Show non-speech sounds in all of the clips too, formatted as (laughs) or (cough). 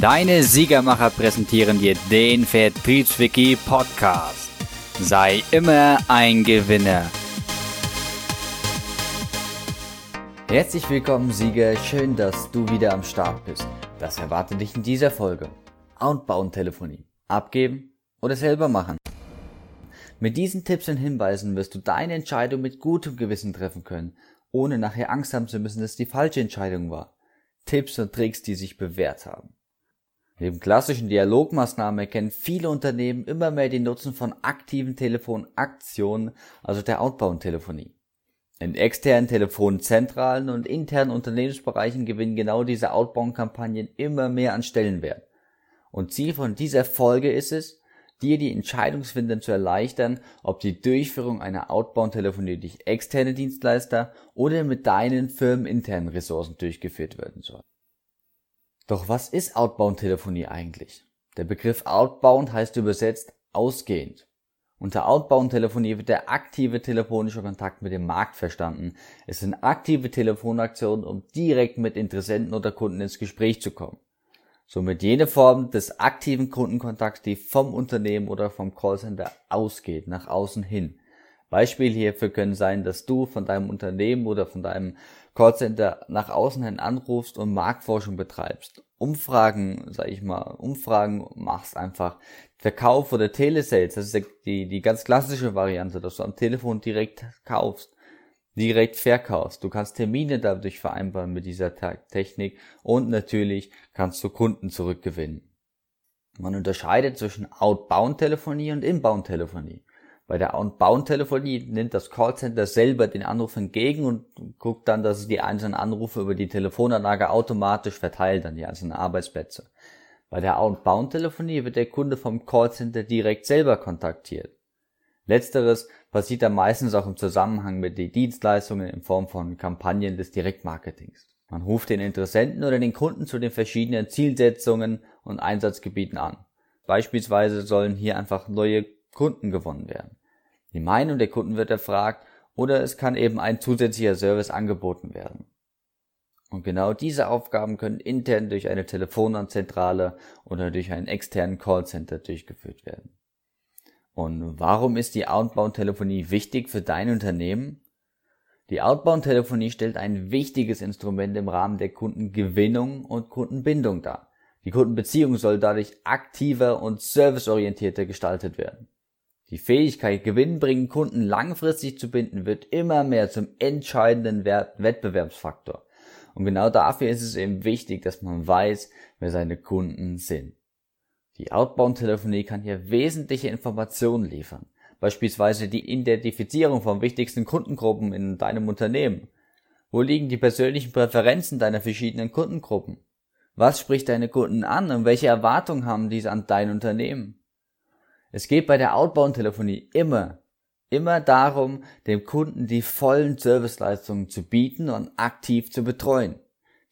Deine Siegermacher präsentieren dir den Vertriebswiki Podcast. Sei immer ein Gewinner. Herzlich willkommen, Sieger. Schön, dass du wieder am Start bist. Das erwartet dich in dieser Folge. Outbound-Telefonie. Abgeben oder selber machen. Mit diesen Tipps und Hinweisen wirst du deine Entscheidung mit gutem Gewissen treffen können, ohne nachher Angst haben zu müssen, dass die falsche Entscheidung war. Tipps und Tricks, die sich bewährt haben. Neben klassischen Dialogmaßnahmen erkennen viele Unternehmen immer mehr den Nutzen von aktiven Telefonaktionen, also der Outbound-Telefonie. In externen Telefonzentralen und internen Unternehmensbereichen gewinnen genau diese Outbound-Kampagnen immer mehr an Stellenwert. Und Ziel von dieser Folge ist es, dir die Entscheidungsfindung zu erleichtern, ob die Durchführung einer Outbound-Telefonie durch externe Dienstleister oder mit deinen firmeninternen Ressourcen durchgeführt werden soll. Doch was ist Outbound-Telefonie eigentlich? Der Begriff Outbound heißt übersetzt ausgehend. Unter Outbound-Telefonie wird der aktive telefonische Kontakt mit dem Markt verstanden. Es sind aktive Telefonaktionen, um direkt mit Interessenten oder Kunden ins Gespräch zu kommen. Somit jene Form des aktiven Kundenkontakts, die vom Unternehmen oder vom Callcenter ausgeht, nach außen hin. Beispiel hierfür können sein, dass du von deinem Unternehmen oder von deinem Callcenter nach außen hin anrufst und Marktforschung betreibst. Umfragen, sag ich mal, Umfragen machst einfach. Verkauf oder Telesales, das ist die, die ganz klassische Variante, dass du am Telefon direkt kaufst, direkt verkaufst. Du kannst Termine dadurch vereinbaren mit dieser Technik und natürlich kannst du Kunden zurückgewinnen. Man unterscheidet zwischen Outbound-Telefonie und Inbound-Telefonie. Bei der Outbound-Telefonie nimmt das Callcenter selber den Anruf entgegen und guckt dann, dass es die einzelnen Anrufe über die Telefonanlage automatisch verteilt an die einzelnen Arbeitsplätze. Bei der Outbound-Telefonie wird der Kunde vom Callcenter direkt selber kontaktiert. Letzteres passiert dann meistens auch im Zusammenhang mit den Dienstleistungen in Form von Kampagnen des Direktmarketings. Man ruft den Interessenten oder den Kunden zu den verschiedenen Zielsetzungen und Einsatzgebieten an. Beispielsweise sollen hier einfach neue Kunden gewonnen werden. Die Meinung der Kunden wird erfragt oder es kann eben ein zusätzlicher Service angeboten werden. Und genau diese Aufgaben können intern durch eine Telefonanzentrale oder durch einen externen Callcenter durchgeführt werden. Und warum ist die Outbound-Telefonie wichtig für dein Unternehmen? Die Outbound-Telefonie stellt ein wichtiges Instrument im Rahmen der Kundengewinnung und Kundenbindung dar. Die Kundenbeziehung soll dadurch aktiver und serviceorientierter gestaltet werden. Die Fähigkeit, gewinnbringenden Kunden langfristig zu binden, wird immer mehr zum entscheidenden Wettbewerbsfaktor. Und genau dafür ist es eben wichtig, dass man weiß, wer seine Kunden sind. Die Outbound-Telefonie kann hier wesentliche Informationen liefern. Beispielsweise die Identifizierung von wichtigsten Kundengruppen in deinem Unternehmen. Wo liegen die persönlichen Präferenzen deiner verschiedenen Kundengruppen? Was spricht deine Kunden an und welche Erwartungen haben diese an dein Unternehmen? Es geht bei der Outbound-Telefonie immer, immer darum, dem Kunden die vollen Serviceleistungen zu bieten und aktiv zu betreuen.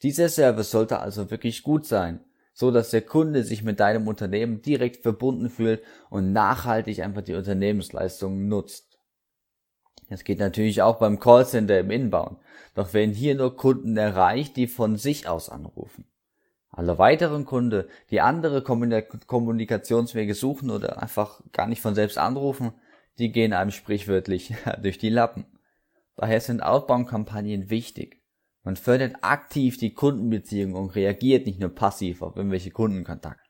Dieser Service sollte also wirklich gut sein, so dass der Kunde sich mit deinem Unternehmen direkt verbunden fühlt und nachhaltig einfach die Unternehmensleistungen nutzt. Es geht natürlich auch beim Callcenter im Inbound, doch werden hier nur Kunden erreicht, die von sich aus anrufen. Alle weiteren Kunden, die andere Kommunikationswege suchen oder einfach gar nicht von selbst anrufen, die gehen einem sprichwörtlich (laughs) durch die Lappen. Daher sind Outbound-Kampagnen wichtig. Man fördert aktiv die Kundenbeziehung und reagiert nicht nur passiv auf irgendwelche Kundenkontakte.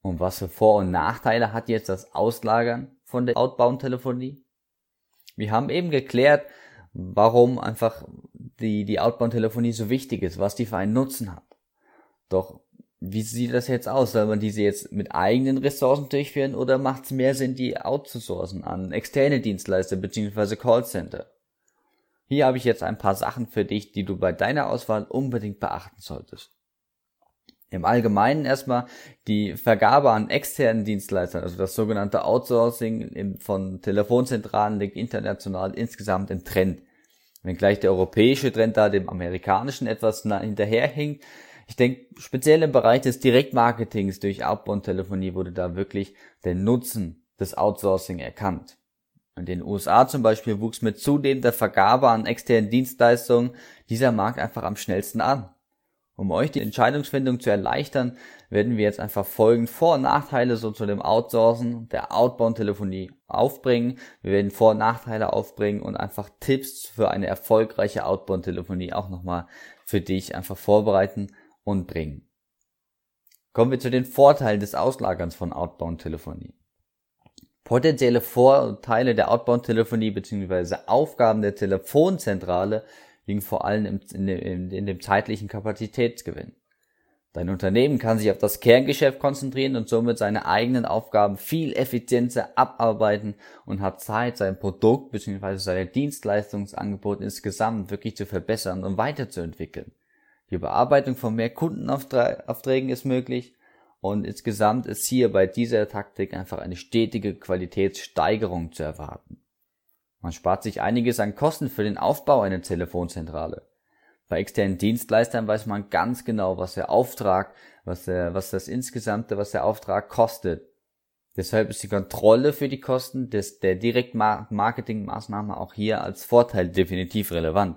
Und was für Vor- und Nachteile hat jetzt das Auslagern von der Outbound-Telefonie? Wir haben eben geklärt, warum einfach die, die Outbound-Telefonie so wichtig ist, was die für einen Nutzen hat. Doch wie sieht das jetzt aus? Soll man diese jetzt mit eigenen Ressourcen durchführen oder macht es mehr Sinn, die outzusourcen an externe Dienstleister bzw. Callcenter? Hier habe ich jetzt ein paar Sachen für dich, die du bei deiner Auswahl unbedingt beachten solltest. Im Allgemeinen erstmal die Vergabe an externen Dienstleistern, also das sogenannte Outsourcing von Telefonzentralen liegt international insgesamt im Trend. Wenngleich der europäische Trend da dem amerikanischen etwas hinterherhinkt, ich denke, speziell im Bereich des Direktmarketings durch Outbound-Telefonie wurde da wirklich der Nutzen des Outsourcing erkannt. In den USA zum Beispiel wuchs mit zunehmender Vergabe an externen Dienstleistungen dieser Markt einfach am schnellsten an. Um euch die Entscheidungsfindung zu erleichtern, werden wir jetzt einfach folgend Vor- und Nachteile so zu dem Outsourcen der Outbound-Telefonie aufbringen. Wir werden Vor- und Nachteile aufbringen und einfach Tipps für eine erfolgreiche Outbound-Telefonie auch nochmal für dich einfach vorbereiten und bringen. Kommen wir zu den Vorteilen des Auslagerns von Outbound-Telefonie. Potenzielle Vorteile der Outbound-Telefonie bzw. Aufgaben der Telefonzentrale liegen vor allem in, dem, zeitlichen Kapazitätsgewinn. Dein Unternehmen kann sich auf das Kerngeschäft konzentrieren und somit seine eigenen Aufgaben viel effizienter abarbeiten und hat Zeit, sein Produkt bzw. seine Dienstleistungsangebot insgesamt wirklich zu verbessern und weiterzuentwickeln. Die Bearbeitung von mehr Kundenaufträgen ist möglich und insgesamt ist hier bei dieser Taktik einfach eine stetige Qualitätssteigerung zu erwarten. Man spart sich einiges an Kosten für den Aufbau einer Telefonzentrale. Bei externen Dienstleistern weiß man ganz genau, was der Auftrag, was, der, was das insgesamte, was der Auftrag kostet. Deshalb ist die Kontrolle für die Kosten des, der Direktmarketingmaßnahme auch hier als Vorteil definitiv relevant.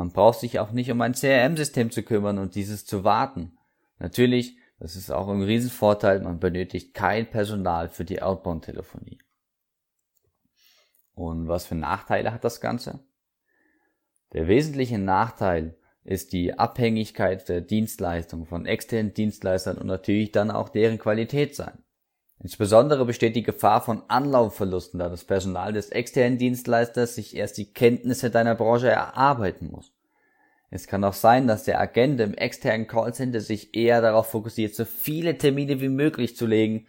Man braucht sich auch nicht um ein CRM-System zu kümmern und dieses zu warten. Natürlich, das ist auch ein Riesenvorteil, man benötigt kein Personal für die Outbound-Telefonie. Und was für Nachteile hat das Ganze? Der wesentliche Nachteil ist die Abhängigkeit der Dienstleistung von externen Dienstleistern und natürlich dann auch deren Qualität sein. Insbesondere besteht die Gefahr von Anlaufverlusten, da das Personal des externen Dienstleisters sich erst die Kenntnisse deiner Branche erarbeiten muss. Es kann auch sein, dass der Agent im externen Callcenter sich eher darauf fokussiert, so viele Termine wie möglich zu legen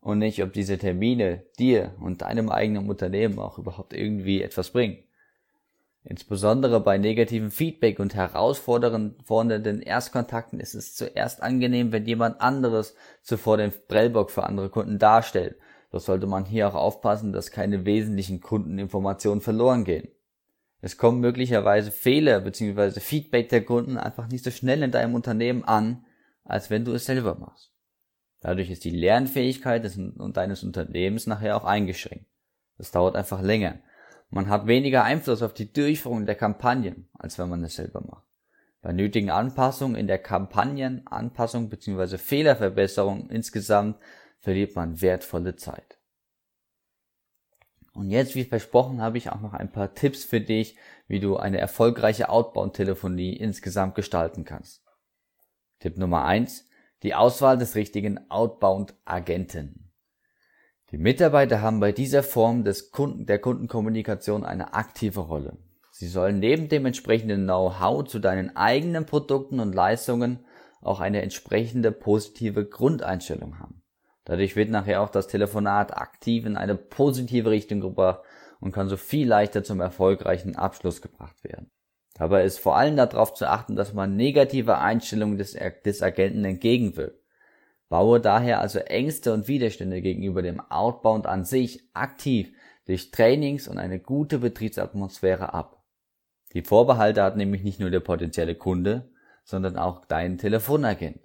und nicht, ob diese Termine dir und deinem eigenen Unternehmen auch überhaupt irgendwie etwas bringen. Insbesondere bei negativen Feedback und herausfordernden Erstkontakten ist es zuerst angenehm, wenn jemand anderes zuvor den Prellbock für andere Kunden darstellt. Doch sollte man hier auch aufpassen, dass keine wesentlichen Kundeninformationen verloren gehen. Es kommen möglicherweise Fehler bzw. Feedback der Kunden einfach nicht so schnell in deinem Unternehmen an, als wenn du es selber machst. Dadurch ist die Lernfähigkeit des, deines Unternehmens nachher auch eingeschränkt. Das dauert einfach länger. Man hat weniger Einfluss auf die Durchführung der Kampagnen, als wenn man es selber macht. Bei nötigen Anpassungen in der Kampagnenanpassung bzw. Fehlerverbesserung insgesamt verliert man wertvolle Zeit. Und jetzt, wie versprochen, habe ich auch noch ein paar Tipps für dich, wie du eine erfolgreiche Outbound-Telefonie insgesamt gestalten kannst. Tipp Nummer eins: die Auswahl des richtigen Outbound-Agenten. Die Mitarbeiter haben bei dieser Form des Kunden, der Kundenkommunikation eine aktive Rolle. Sie sollen neben dem entsprechenden Know-how zu deinen eigenen Produkten und Leistungen auch eine entsprechende positive Grundeinstellung haben. Dadurch wird nachher auch das Telefonat aktiv in eine positive Richtung gebracht und kann so viel leichter zum erfolgreichen Abschluss gebracht werden. Dabei ist vor allem darauf zu achten, dass man negative Einstellungen des, des Agenten entgegenwirkt. Baue daher also Ängste und Widerstände gegenüber dem Outbound an sich aktiv durch Trainings und eine gute Betriebsatmosphäre ab. Die Vorbehalte hat nämlich nicht nur der potenzielle Kunde, sondern auch dein Telefonagent.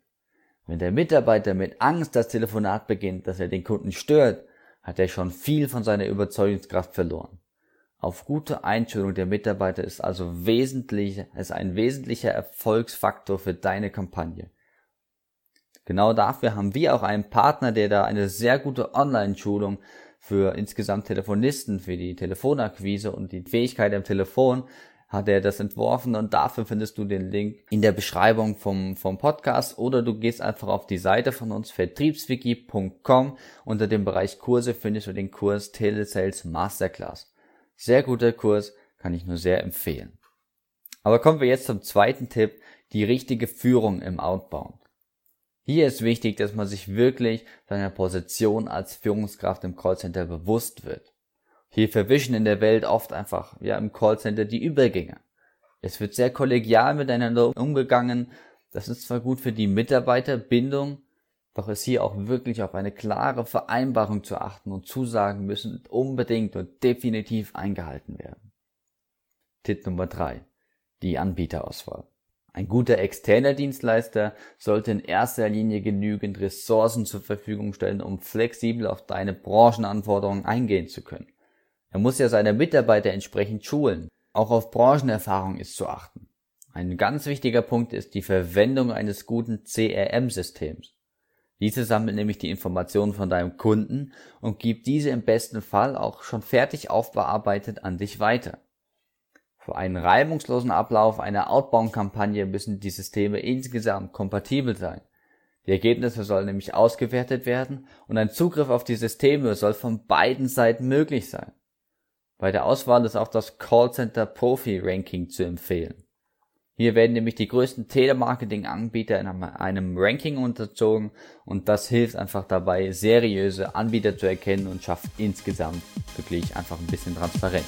Wenn der Mitarbeiter mit Angst das Telefonat beginnt, dass er den Kunden stört, hat er schon viel von seiner Überzeugungskraft verloren. Auf gute Einstellung der Mitarbeiter ist also wesentlich, ist ein wesentlicher Erfolgsfaktor für deine Kampagne. Genau dafür haben wir auch einen Partner, der da eine sehr gute Online-Schulung für insgesamt Telefonisten, für die Telefonakquise und die Fähigkeit am Telefon hat er das entworfen und dafür findest du den Link in der Beschreibung vom, vom Podcast oder du gehst einfach auf die Seite von uns vertriebswiki.com unter dem Bereich Kurse findest du den Kurs Telesales Masterclass. Sehr guter Kurs, kann ich nur sehr empfehlen. Aber kommen wir jetzt zum zweiten Tipp, die richtige Führung im Outbound. Hier ist wichtig, dass man sich wirklich seiner Position als Führungskraft im Callcenter bewusst wird. Hier verwischen in der Welt oft einfach, ja, im Callcenter die Übergänge. Es wird sehr kollegial miteinander umgegangen. Das ist zwar gut für die Mitarbeiterbindung, doch ist hier auch wirklich auf eine klare Vereinbarung zu achten und Zusagen müssen unbedingt und definitiv eingehalten werden. Tipp Nummer drei: Die Anbieterauswahl. Ein guter externer Dienstleister sollte in erster Linie genügend Ressourcen zur Verfügung stellen, um flexibel auf deine Branchenanforderungen eingehen zu können. Er muss ja seine Mitarbeiter entsprechend schulen. Auch auf Branchenerfahrung ist zu achten. Ein ganz wichtiger Punkt ist die Verwendung eines guten CRM-Systems. Diese sammelt nämlich die Informationen von deinem Kunden und gibt diese im besten Fall auch schon fertig aufbearbeitet an dich weiter. Für einen reibungslosen Ablauf einer Outbound-Kampagne müssen die Systeme insgesamt kompatibel sein. Die Ergebnisse sollen nämlich ausgewertet werden und ein Zugriff auf die Systeme soll von beiden Seiten möglich sein. Bei der Auswahl ist auch das Callcenter Profi Ranking zu empfehlen. Hier werden nämlich die größten Telemarketing-Anbieter in einem Ranking unterzogen und das hilft einfach dabei, seriöse Anbieter zu erkennen und schafft insgesamt wirklich einfach ein bisschen Transparenz.